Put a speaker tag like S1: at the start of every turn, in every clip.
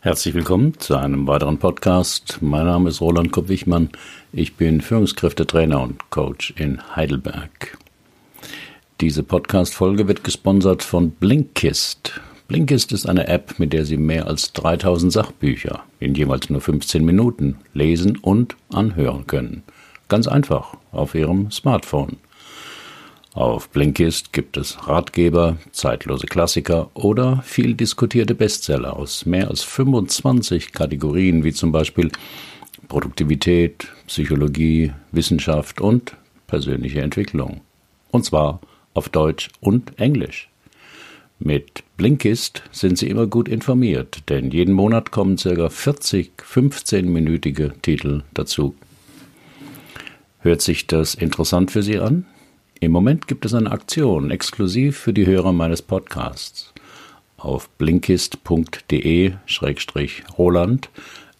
S1: Herzlich willkommen zu einem weiteren Podcast. Mein Name ist Roland Kopp-Wichmann. Ich bin Führungskräftetrainer und Coach in Heidelberg. Diese Podcast-Folge wird gesponsert von Blinkist. Blinkist ist eine App, mit der Sie mehr als 3000 Sachbücher in jeweils nur 15 Minuten lesen und anhören können. Ganz einfach auf Ihrem Smartphone. Auf Blinkist gibt es Ratgeber, zeitlose Klassiker oder viel diskutierte Bestseller aus mehr als 25 Kategorien wie zum Beispiel Produktivität, Psychologie, Wissenschaft und persönliche Entwicklung. Und zwar auf Deutsch und Englisch. Mit Blinkist sind Sie immer gut informiert, denn jeden Monat kommen ca. 40 15-minütige Titel dazu. Hört sich das interessant für Sie an? Im Moment gibt es eine Aktion exklusiv für die Hörer meines Podcasts. Auf blinkist.de-roland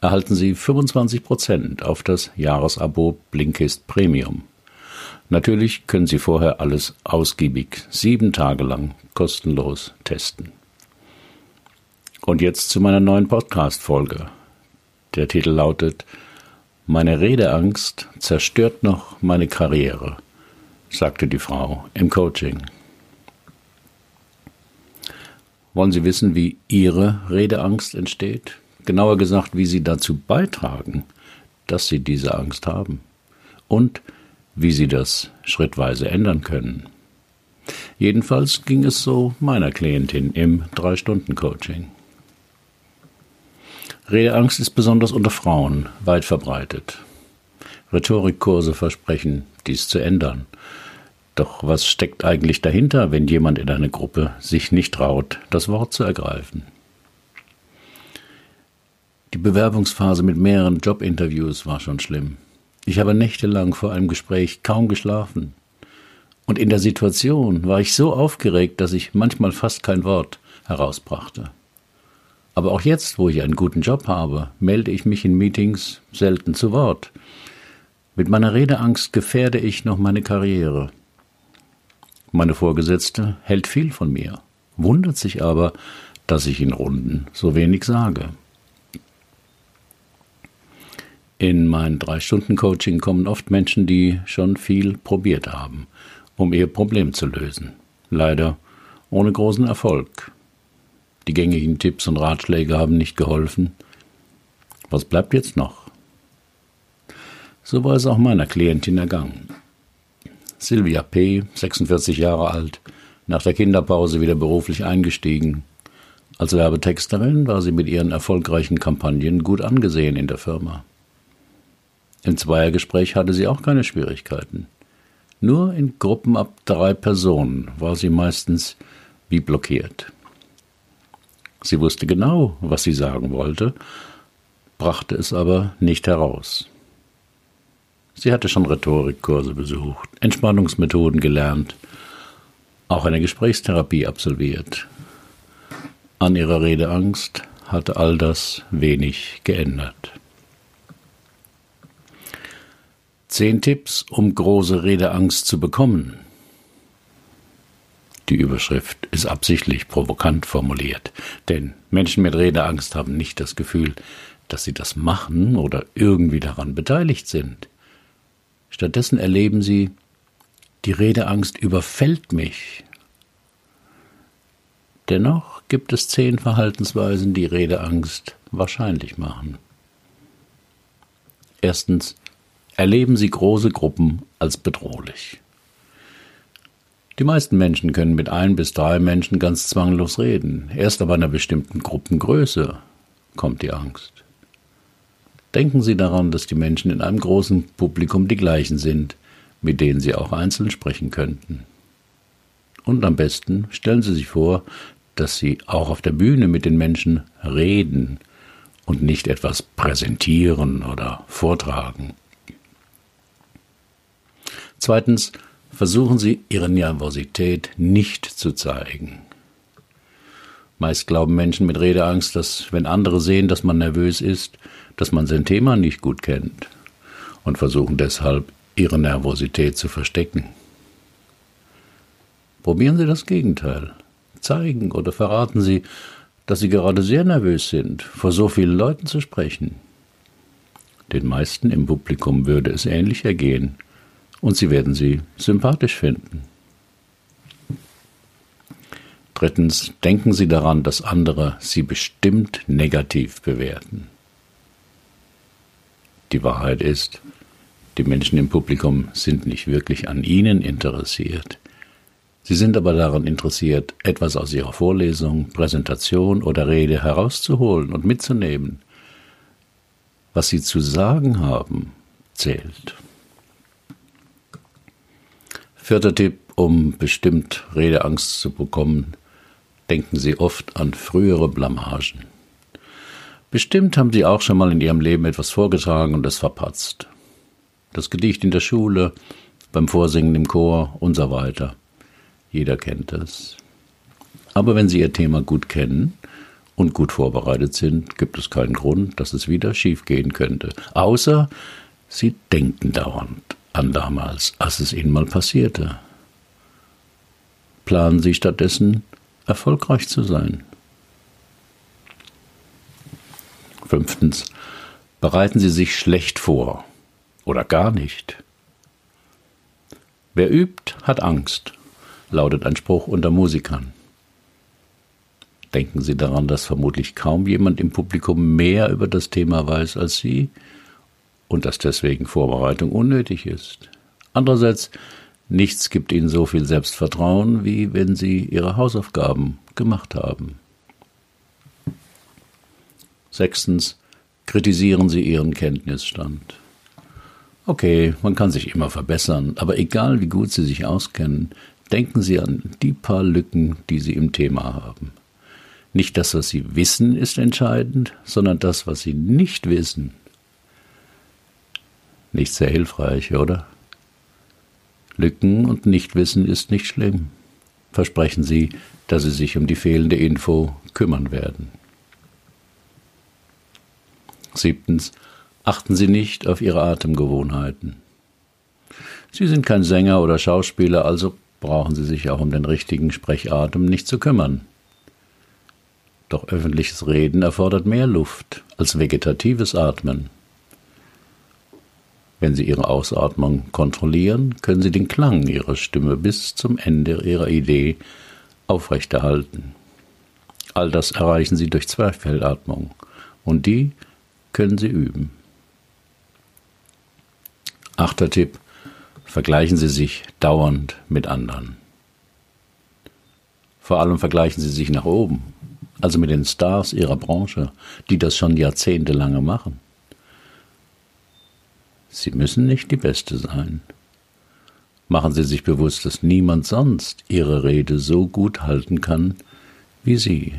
S1: erhalten Sie 25% auf das Jahresabo Blinkist Premium. Natürlich können Sie vorher alles ausgiebig sieben Tage lang kostenlos testen. Und jetzt zu meiner neuen Podcast-Folge. Der Titel lautet Meine Redeangst zerstört noch meine Karriere sagte die Frau im Coaching. Wollen Sie wissen, wie Ihre Redeangst entsteht? Genauer gesagt, wie Sie dazu beitragen, dass Sie diese Angst haben und wie Sie das schrittweise ändern können. Jedenfalls ging es so meiner Klientin im Drei-Stunden-Coaching. Redeangst ist besonders unter Frauen weit verbreitet. Rhetorikkurse versprechen, dies zu ändern. Doch was steckt eigentlich dahinter, wenn jemand in einer Gruppe sich nicht traut, das Wort zu ergreifen? Die Bewerbungsphase mit mehreren Jobinterviews war schon schlimm. Ich habe nächtelang vor einem Gespräch kaum geschlafen. Und in der Situation war ich so aufgeregt, dass ich manchmal fast kein Wort herausbrachte. Aber auch jetzt, wo ich einen guten Job habe, melde ich mich in Meetings selten zu Wort. Mit meiner Redeangst gefährde ich noch meine Karriere. Meine Vorgesetzte hält viel von mir, wundert sich aber, dass ich in Runden so wenig sage. In mein Drei-Stunden-Coaching kommen oft Menschen, die schon viel probiert haben, um ihr Problem zu lösen. Leider ohne großen Erfolg. Die gängigen Tipps und Ratschläge haben nicht geholfen. Was bleibt jetzt noch? So war es auch meiner Klientin ergangen. Sylvia P., 46 Jahre alt, nach der Kinderpause wieder beruflich eingestiegen. Als Werbetexterin war sie mit ihren erfolgreichen Kampagnen gut angesehen in der Firma. Im Zweiergespräch hatte sie auch keine Schwierigkeiten. Nur in Gruppen ab drei Personen war sie meistens wie blockiert. Sie wusste genau, was sie sagen wollte, brachte es aber nicht heraus. Sie hatte schon Rhetorikkurse besucht, Entspannungsmethoden gelernt, auch eine Gesprächstherapie absolviert. An ihrer Redeangst hatte all das wenig geändert. Zehn Tipps, um große Redeangst zu bekommen. Die Überschrift ist absichtlich provokant formuliert, denn Menschen mit Redeangst haben nicht das Gefühl, dass sie das machen oder irgendwie daran beteiligt sind. Stattdessen erleben sie, die Redeangst überfällt mich. Dennoch gibt es zehn Verhaltensweisen, die Redeangst wahrscheinlich machen. Erstens, erleben Sie große Gruppen als bedrohlich. Die meisten Menschen können mit ein bis drei Menschen ganz zwanglos reden. Erst ab einer bestimmten Gruppengröße kommt die Angst. Denken Sie daran, dass die Menschen in einem großen Publikum die gleichen sind, mit denen Sie auch einzeln sprechen könnten. Und am besten stellen Sie sich vor, dass Sie auch auf der Bühne mit den Menschen reden und nicht etwas präsentieren oder vortragen. Zweitens, versuchen Sie Ihre Nervosität nicht zu zeigen. Meist glauben Menschen mit Redeangst, dass wenn andere sehen, dass man nervös ist, dass man sein Thema nicht gut kennt und versuchen deshalb, ihre Nervosität zu verstecken. Probieren Sie das Gegenteil. Zeigen oder verraten Sie, dass Sie gerade sehr nervös sind, vor so vielen Leuten zu sprechen. Den meisten im Publikum würde es ähnlich ergehen, und Sie werden sie sympathisch finden. Drittens, denken Sie daran, dass andere Sie bestimmt negativ bewerten. Die Wahrheit ist, die Menschen im Publikum sind nicht wirklich an Ihnen interessiert. Sie sind aber daran interessiert, etwas aus Ihrer Vorlesung, Präsentation oder Rede herauszuholen und mitzunehmen. Was Sie zu sagen haben, zählt. Vierter Tipp, um bestimmt Redeangst zu bekommen, denken Sie oft an frühere Blamagen. Bestimmt haben Sie auch schon mal in Ihrem Leben etwas vorgetragen und es verpatzt. Das Gedicht in der Schule, beim Vorsingen im Chor und so weiter. Jeder kennt das. Aber wenn Sie Ihr Thema gut kennen und gut vorbereitet sind, gibt es keinen Grund, dass es wieder schiefgehen könnte. Außer Sie denken dauernd an damals, als es Ihnen mal passierte. Planen Sie stattdessen erfolgreich zu sein. Fünftens. Bereiten Sie sich schlecht vor oder gar nicht. Wer übt, hat Angst, lautet ein Spruch unter Musikern. Denken Sie daran, dass vermutlich kaum jemand im Publikum mehr über das Thema weiß als Sie und dass deswegen Vorbereitung unnötig ist. Andererseits Nichts gibt ihnen so viel Selbstvertrauen, wie wenn sie ihre Hausaufgaben gemacht haben. Sechstens, kritisieren Sie Ihren Kenntnisstand. Okay, man kann sich immer verbessern, aber egal wie gut Sie sich auskennen, denken Sie an die paar Lücken, die Sie im Thema haben. Nicht das, was Sie wissen, ist entscheidend, sondern das, was Sie nicht wissen. Nicht sehr hilfreich, oder? Lücken und Nichtwissen ist nicht schlimm. Versprechen Sie, dass Sie sich um die fehlende Info kümmern werden. Siebtens. Achten Sie nicht auf Ihre Atemgewohnheiten. Sie sind kein Sänger oder Schauspieler, also brauchen Sie sich auch um den richtigen Sprechatem nicht zu kümmern. Doch öffentliches Reden erfordert mehr Luft als vegetatives Atmen. Wenn Sie Ihre Ausatmung kontrollieren, können Sie den Klang Ihrer Stimme bis zum Ende Ihrer Idee aufrechterhalten. All das erreichen Sie durch Zwerchfellatmung und die können Sie üben. Achter Tipp. Vergleichen Sie sich dauernd mit anderen. Vor allem vergleichen Sie sich nach oben, also mit den Stars Ihrer Branche, die das schon jahrzehntelange machen. Sie müssen nicht die Beste sein. Machen Sie sich bewusst, dass niemand sonst Ihre Rede so gut halten kann wie Sie.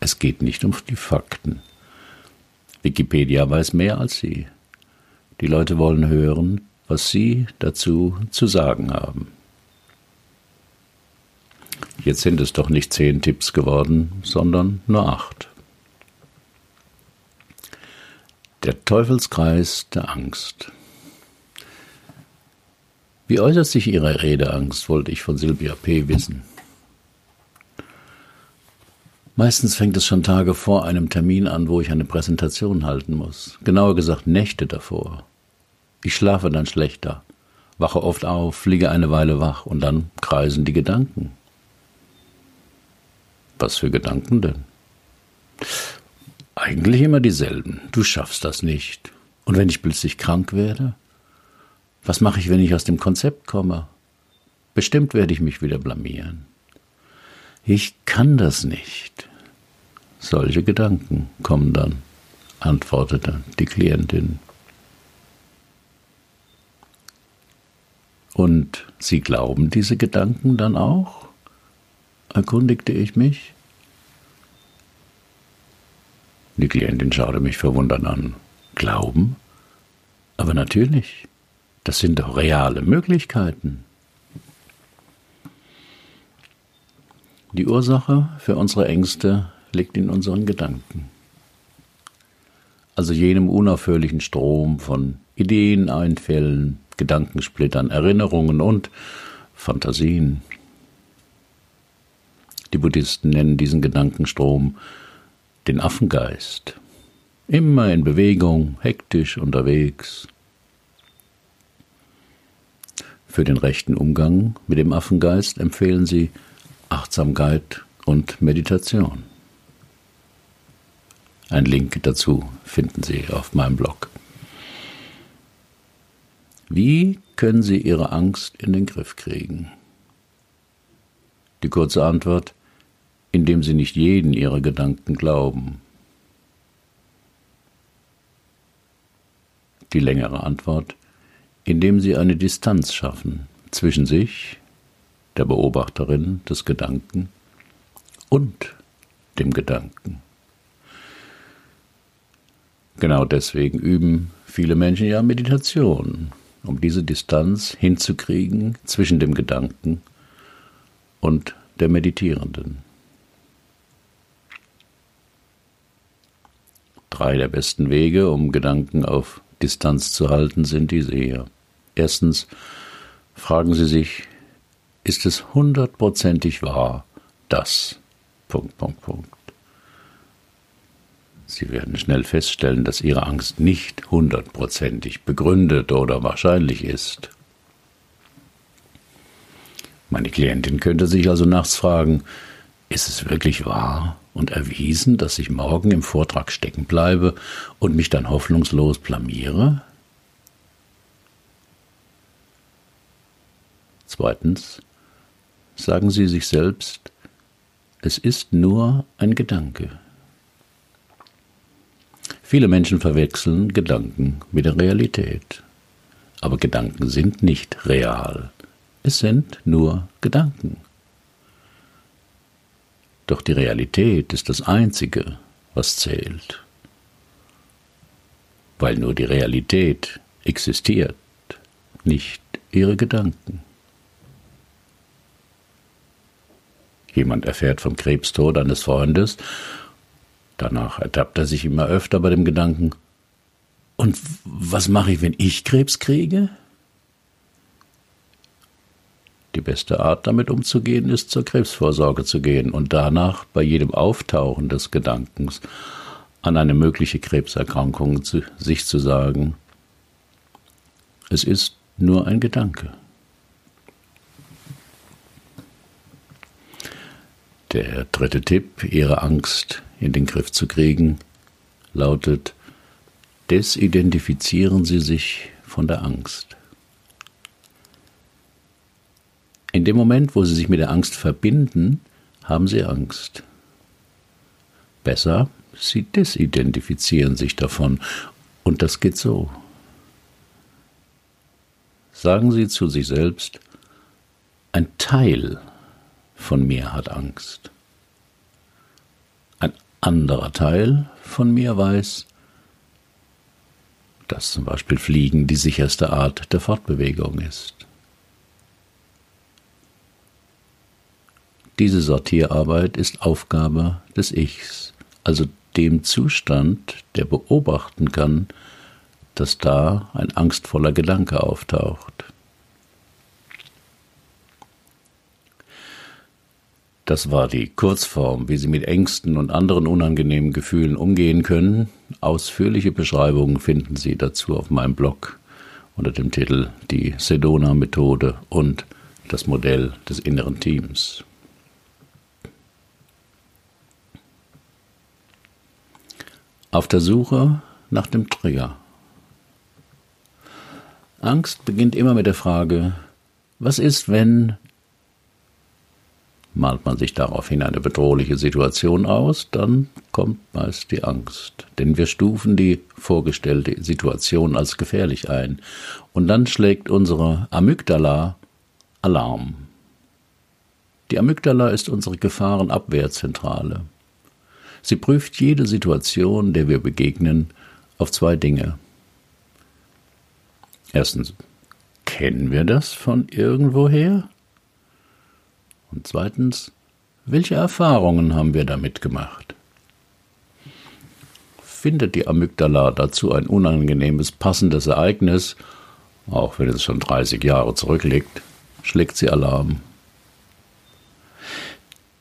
S1: Es geht nicht um die Fakten. Wikipedia weiß mehr als Sie. Die Leute wollen hören, was Sie dazu zu sagen haben. Jetzt sind es doch nicht zehn Tipps geworden, sondern nur acht. Der Teufelskreis der Angst. Wie äußert sich Ihre Redeangst, wollte ich von Silvia P. wissen. Meistens fängt es schon Tage vor einem Termin an, wo ich eine Präsentation halten muss. Genauer gesagt Nächte davor. Ich schlafe dann schlechter, wache oft auf, liege eine Weile wach und dann kreisen die Gedanken. Was für Gedanken denn? Eigentlich immer dieselben. Du schaffst das nicht. Und wenn ich plötzlich krank werde? Was mache ich, wenn ich aus dem Konzept komme? Bestimmt werde ich mich wieder blamieren. Ich kann das nicht. Solche Gedanken kommen dann, antwortete die Klientin. Und Sie glauben diese Gedanken dann auch? erkundigte ich mich. Die Klientin schaute mich verwundert an. Glauben? Aber natürlich, das sind doch reale Möglichkeiten. Die Ursache für unsere Ängste liegt in unseren Gedanken. Also jenem unaufhörlichen Strom von Ideen, Einfällen, Gedankensplittern, Erinnerungen und Fantasien. Die Buddhisten nennen diesen Gedankenstrom den Affengeist. Immer in Bewegung, hektisch unterwegs. Für den rechten Umgang mit dem Affengeist empfehlen sie Achtsamkeit und Meditation. Ein Link dazu finden Sie auf meinem Blog. Wie können Sie Ihre Angst in den Griff kriegen? Die kurze Antwort, indem Sie nicht jeden Ihrer Gedanken glauben. Die längere Antwort, indem Sie eine Distanz schaffen zwischen sich, der Beobachterin des Gedanken, und dem Gedanken. Genau deswegen üben viele Menschen ja Meditation, um diese Distanz hinzukriegen zwischen dem Gedanken und der Meditierenden. Drei der besten Wege, um Gedanken auf Distanz zu halten, sind diese hier. Erstens fragen Sie sich, ist es hundertprozentig wahr, dass Punkt, Punkt, Punkt. Sie werden schnell feststellen, dass Ihre Angst nicht hundertprozentig begründet oder wahrscheinlich ist. Meine Klientin könnte sich also nachts fragen, ist es wirklich wahr und erwiesen, dass ich morgen im Vortrag stecken bleibe und mich dann hoffnungslos blamiere? Zweitens, sagen Sie sich selbst, es ist nur ein Gedanke. Viele Menschen verwechseln Gedanken mit der Realität. Aber Gedanken sind nicht real. Es sind nur Gedanken. Doch die Realität ist das Einzige, was zählt. Weil nur die Realität existiert, nicht ihre Gedanken. Jemand erfährt vom Krebstod eines Freundes Danach ertappt er sich immer öfter bei dem Gedanken, und was mache ich, wenn ich Krebs kriege? Die beste Art, damit umzugehen, ist zur Krebsvorsorge zu gehen und danach bei jedem Auftauchen des Gedankens an eine mögliche Krebserkrankung zu, sich zu sagen, es ist nur ein Gedanke. Der dritte Tipp, Ihre Angst in den Griff zu kriegen, lautet, desidentifizieren Sie sich von der Angst. In dem Moment, wo Sie sich mit der Angst verbinden, haben Sie Angst. Besser, Sie desidentifizieren sich davon. Und das geht so. Sagen Sie zu sich selbst, ein Teil von mir hat Angst anderer Teil von mir weiß, dass zum Beispiel Fliegen die sicherste Art der Fortbewegung ist. Diese Sortierarbeit ist Aufgabe des Ichs, also dem Zustand, der beobachten kann, dass da ein angstvoller Gedanke auftaucht. Das war die Kurzform, wie Sie mit Ängsten und anderen unangenehmen Gefühlen umgehen können. Ausführliche Beschreibungen finden Sie dazu auf meinem Blog unter dem Titel Die Sedona-Methode und das Modell des inneren Teams. Auf der Suche nach dem Trigger. Angst beginnt immer mit der Frage, was ist, wenn Malt man sich daraufhin eine bedrohliche Situation aus, dann kommt meist die Angst. Denn wir stufen die vorgestellte Situation als gefährlich ein. Und dann schlägt unsere Amygdala Alarm. Die Amygdala ist unsere Gefahrenabwehrzentrale. Sie prüft jede Situation, der wir begegnen, auf zwei Dinge. Erstens, kennen wir das von irgendwoher? Und zweitens, welche Erfahrungen haben wir damit gemacht? Findet die Amygdala dazu ein unangenehmes, passendes Ereignis, auch wenn es schon 30 Jahre zurückliegt, schlägt sie Alarm.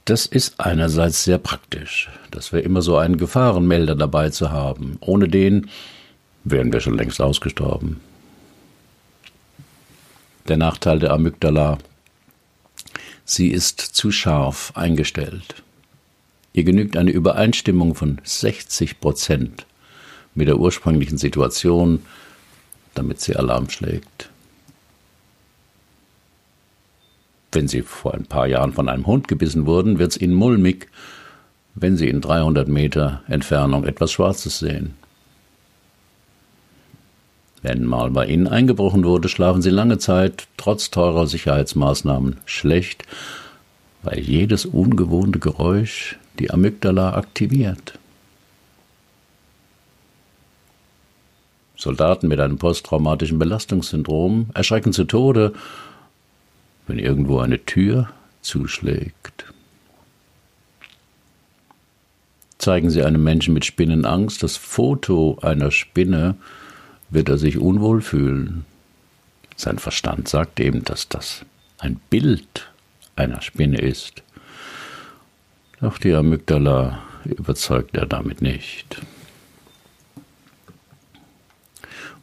S1: Das ist einerseits sehr praktisch, dass wir immer so einen Gefahrenmelder dabei zu haben. Ohne den wären wir schon längst ausgestorben. Der Nachteil der Amygdala, sie ist zu scharf eingestellt. Ihr genügt eine Übereinstimmung von 60 Prozent mit der ursprünglichen Situation, damit sie Alarm schlägt. Wenn Sie vor ein paar Jahren von einem Hund gebissen wurden, wird es Ihnen mulmig, wenn Sie in 300 Meter Entfernung etwas Schwarzes sehen. Wenn mal bei Ihnen eingebrochen wurde, schlafen Sie lange Zeit, trotz teurer Sicherheitsmaßnahmen, schlecht, weil jedes ungewohnte Geräusch die Amygdala aktiviert. Soldaten mit einem posttraumatischen Belastungssyndrom erschrecken zu Tode, wenn irgendwo eine Tür zuschlägt. Zeigen Sie einem Menschen mit Spinnenangst das Foto einer Spinne, wird er sich unwohl fühlen. Sein Verstand sagt eben, dass das ein Bild einer Spinne ist. Doch die Amygdala überzeugt er damit nicht.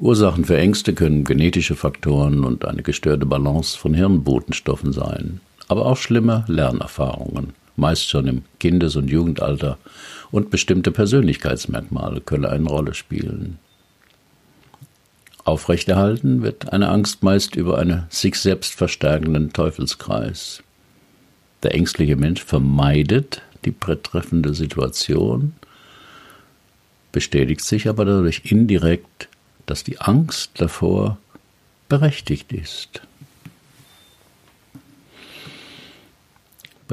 S1: Ursachen für Ängste können genetische Faktoren und eine gestörte Balance von Hirnbotenstoffen sein, aber auch schlimme Lernerfahrungen, meist schon im Kindes- und Jugendalter, und bestimmte Persönlichkeitsmerkmale können eine Rolle spielen. Aufrechterhalten wird eine Angst meist über einen sich selbst verstärkenden Teufelskreis. Der ängstliche Mensch vermeidet die betreffende Situation, bestätigt sich aber dadurch indirekt dass die Angst davor berechtigt ist.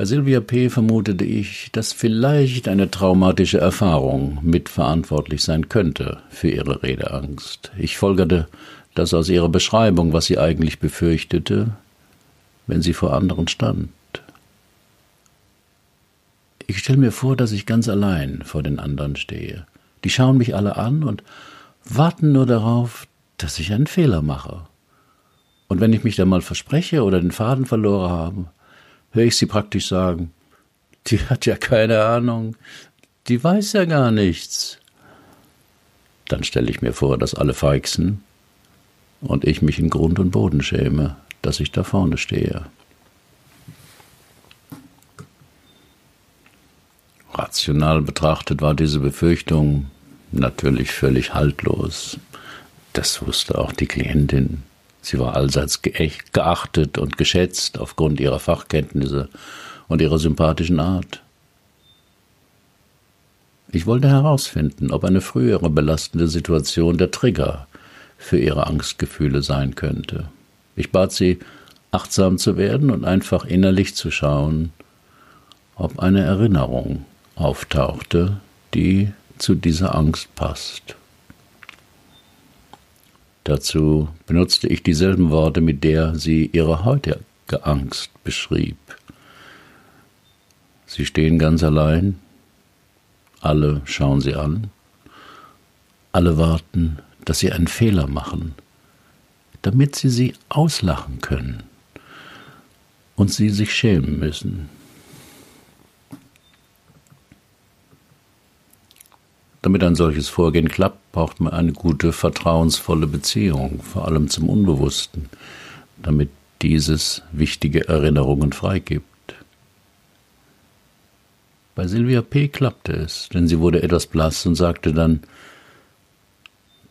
S1: Bei Sylvia P. vermutete ich, dass vielleicht eine traumatische Erfahrung mitverantwortlich sein könnte für ihre Redeangst. Ich folgerte das aus ihrer Beschreibung, was sie eigentlich befürchtete, wenn sie vor anderen stand. Ich stelle mir vor, dass ich ganz allein vor den anderen stehe. Die schauen mich alle an und warten nur darauf, dass ich einen Fehler mache. Und wenn ich mich dann mal verspreche oder den Faden verloren habe, höre ich sie praktisch sagen, die hat ja keine Ahnung, die weiß ja gar nichts. Dann stelle ich mir vor, dass alle feixen und ich mich in Grund und Boden schäme, dass ich da vorne stehe. Rational betrachtet war diese Befürchtung natürlich völlig haltlos. Das wusste auch die Klientin. Sie war allseits geachtet und geschätzt aufgrund ihrer Fachkenntnisse und ihrer sympathischen Art. Ich wollte herausfinden, ob eine frühere belastende Situation der Trigger für ihre Angstgefühle sein könnte. Ich bat sie, achtsam zu werden und einfach innerlich zu schauen, ob eine Erinnerung auftauchte, die zu dieser Angst passt. Dazu benutzte ich dieselben Worte, mit der sie ihre heutige Angst beschrieb. Sie stehen ganz allein, alle schauen sie an, alle warten, dass sie einen Fehler machen, damit sie sie auslachen können und sie sich schämen müssen. Damit ein solches Vorgehen klappt, braucht man eine gute, vertrauensvolle Beziehung, vor allem zum Unbewussten, damit dieses wichtige Erinnerungen freigibt. Bei Silvia P. klappte es, denn sie wurde etwas blass und sagte dann,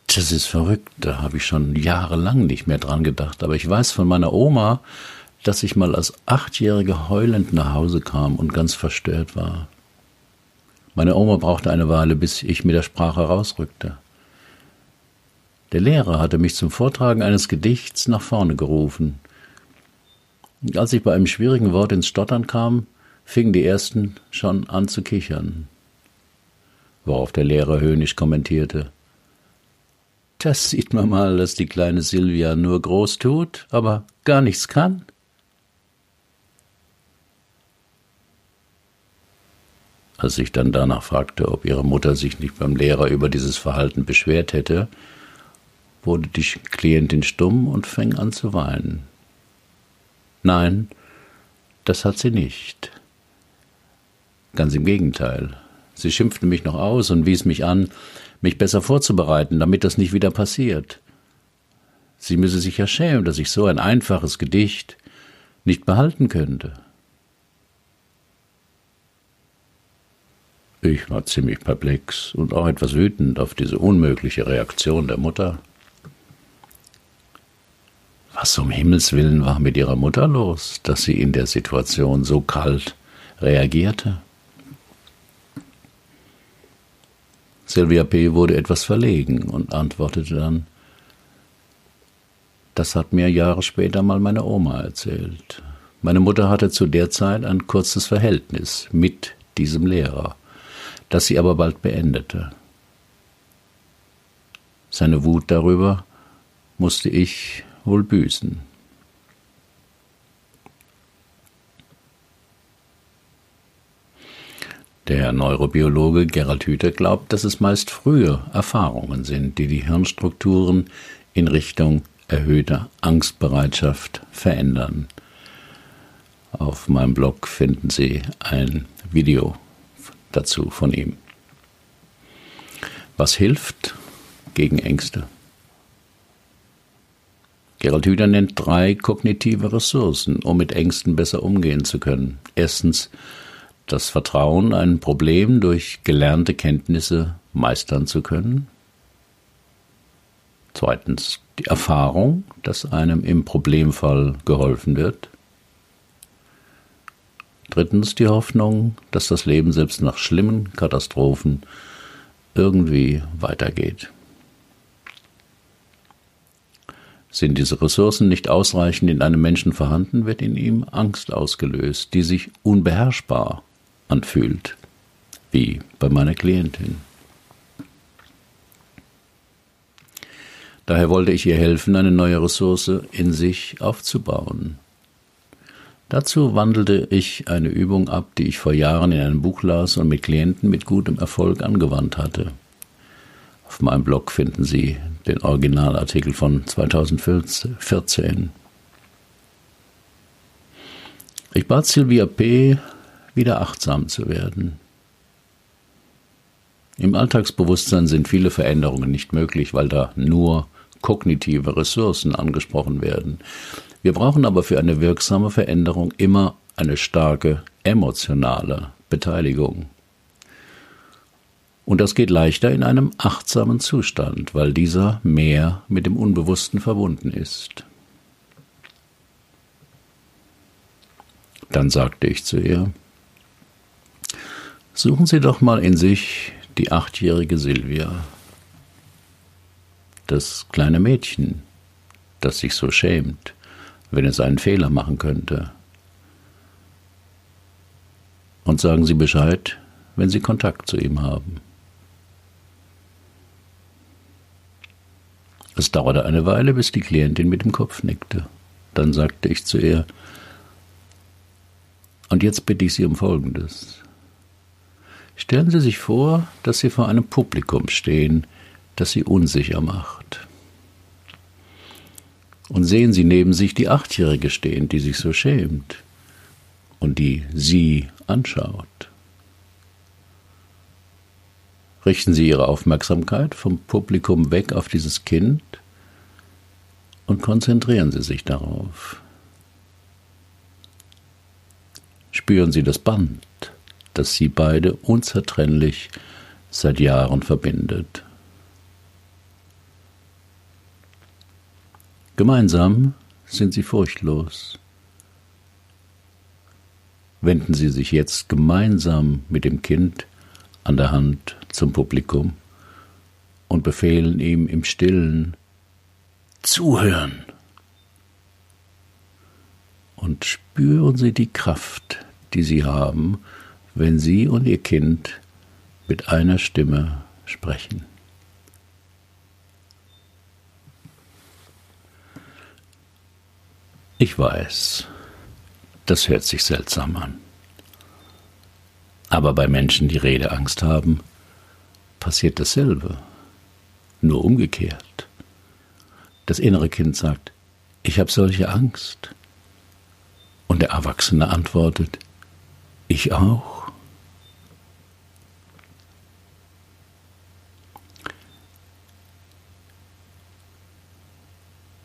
S1: das ist verrückt, da habe ich schon jahrelang nicht mehr dran gedacht, aber ich weiß von meiner Oma, dass ich mal als Achtjährige heulend nach Hause kam und ganz verstört war. Meine Oma brauchte eine Weile, bis ich mit der Sprache rausrückte. Der Lehrer hatte mich zum Vortragen eines Gedichts nach vorne gerufen. Und als ich bei einem schwierigen Wort ins Stottern kam, fingen die ersten schon an zu kichern. Worauf der Lehrer höhnisch kommentierte. Das sieht man mal, dass die kleine Silvia nur groß tut, aber gar nichts kann. Als ich dann danach fragte, ob ihre Mutter sich nicht beim Lehrer über dieses Verhalten beschwert hätte, wurde die Klientin stumm und fing an zu weinen. Nein, das hat sie nicht. Ganz im Gegenteil. Sie schimpfte mich noch aus und wies mich an, mich besser vorzubereiten, damit das nicht wieder passiert. Sie müsse sich ja schämen, dass ich so ein einfaches Gedicht nicht behalten könnte. Ich war ziemlich perplex und auch etwas wütend auf diese unmögliche Reaktion der Mutter. Was um Himmels willen war mit ihrer Mutter los, dass sie in der Situation so kalt reagierte? Sylvia P. wurde etwas verlegen und antwortete dann, das hat mir Jahre später mal meine Oma erzählt. Meine Mutter hatte zu der Zeit ein kurzes Verhältnis mit diesem Lehrer das sie aber bald beendete. Seine Wut darüber musste ich wohl büßen. Der Neurobiologe Gerald Hüther glaubt, dass es meist frühe Erfahrungen sind, die die Hirnstrukturen in Richtung erhöhter Angstbereitschaft verändern. Auf meinem Blog finden Sie ein Video dazu von ihm. Was hilft gegen Ängste? Gerald Hüder nennt drei kognitive Ressourcen, um mit Ängsten besser umgehen zu können. Erstens das Vertrauen, ein Problem durch gelernte Kenntnisse meistern zu können. Zweitens die Erfahrung, dass einem im Problemfall geholfen wird. Drittens die Hoffnung, dass das Leben selbst nach schlimmen Katastrophen irgendwie weitergeht. Sind diese Ressourcen nicht ausreichend in einem Menschen vorhanden, wird in ihm Angst ausgelöst, die sich unbeherrschbar anfühlt, wie bei meiner Klientin. Daher wollte ich ihr helfen, eine neue Ressource in sich aufzubauen, Dazu wandelte ich eine Übung ab, die ich vor Jahren in einem Buch las und mit Klienten mit gutem Erfolg angewandt hatte. Auf meinem Blog finden Sie den Originalartikel von 2014. Ich bat Sylvia P., wieder achtsam zu werden. Im Alltagsbewusstsein sind viele Veränderungen nicht möglich, weil da nur kognitive Ressourcen angesprochen werden. Wir brauchen aber für eine wirksame Veränderung immer eine starke emotionale Beteiligung. Und das geht leichter in einem achtsamen Zustand, weil dieser mehr mit dem Unbewussten verbunden ist. Dann sagte ich zu ihr, suchen Sie doch mal in sich die achtjährige Silvia, das kleine Mädchen, das sich so schämt, wenn es einen Fehler machen könnte. Und sagen Sie Bescheid, wenn Sie Kontakt zu ihm haben. Es dauerte eine Weile, bis die Klientin mit dem Kopf nickte. Dann sagte ich zu ihr, und jetzt bitte ich Sie um Folgendes. Stellen Sie sich vor, dass Sie vor einem Publikum stehen, das Sie unsicher macht und sehen Sie neben sich die Achtjährige stehen, die sich so schämt und die Sie anschaut. Richten Sie Ihre Aufmerksamkeit vom Publikum weg auf dieses Kind und konzentrieren Sie sich darauf. Spüren Sie das Band, das Sie beide unzertrennlich seit Jahren verbindet. Gemeinsam sind sie furchtlos. Wenden Sie sich jetzt gemeinsam mit dem Kind an der Hand zum Publikum und befehlen ihm im stillen Zuhören. Und spüren Sie die Kraft, die Sie haben, wenn Sie und Ihr Kind mit einer Stimme sprechen. Ich weiß, das hört sich seltsam an. Aber bei Menschen, die Redeangst haben, passiert dasselbe, nur umgekehrt. Das innere Kind sagt, ich habe solche Angst. Und der Erwachsene antwortet, ich auch.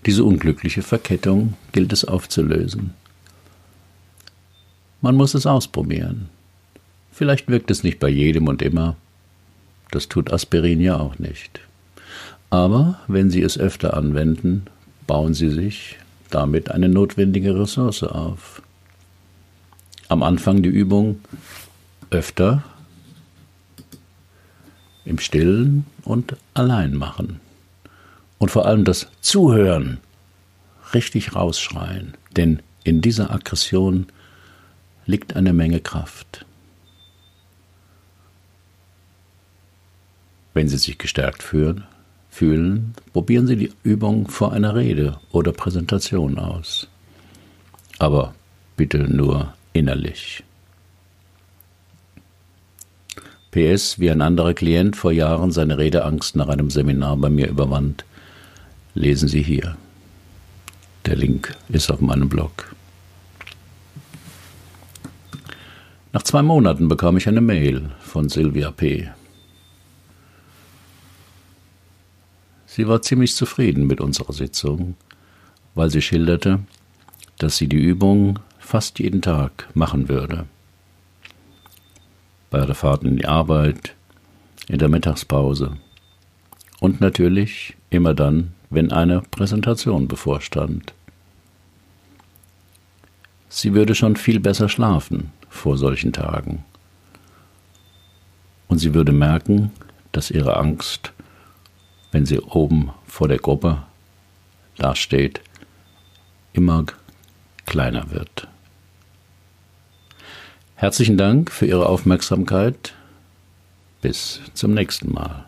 S1: Diese unglückliche Verkettung gilt es aufzulösen. Man muss es ausprobieren. Vielleicht wirkt es nicht bei jedem und immer. Das tut Aspirin ja auch nicht. Aber wenn Sie es öfter anwenden, bauen Sie sich damit eine notwendige Ressource auf. Am Anfang die Übung öfter im Stillen und allein machen. Und vor allem das Zuhören richtig rausschreien, denn in dieser Aggression liegt eine Menge Kraft. Wenn Sie sich gestärkt fühlen, fühlen, probieren Sie die Übung vor einer Rede oder Präsentation aus. Aber bitte nur innerlich. PS, wie ein anderer Klient vor Jahren seine Redeangst nach einem Seminar bei mir überwand, lesen Sie hier. Der Link ist auf meinem Blog. Nach zwei Monaten bekam ich eine Mail von Sylvia P. Sie war ziemlich zufrieden mit unserer Sitzung, weil sie schilderte, dass sie die Übung fast jeden Tag machen würde. Bei der Fahrt in die Arbeit, in der Mittagspause und natürlich immer dann, wenn eine Präsentation bevorstand. Sie würde schon viel besser schlafen vor solchen Tagen. Und sie würde merken, dass ihre Angst wenn sie oben vor der Gruppe dasteht, immer kleiner wird. Herzlichen Dank für Ihre Aufmerksamkeit. Bis zum nächsten Mal.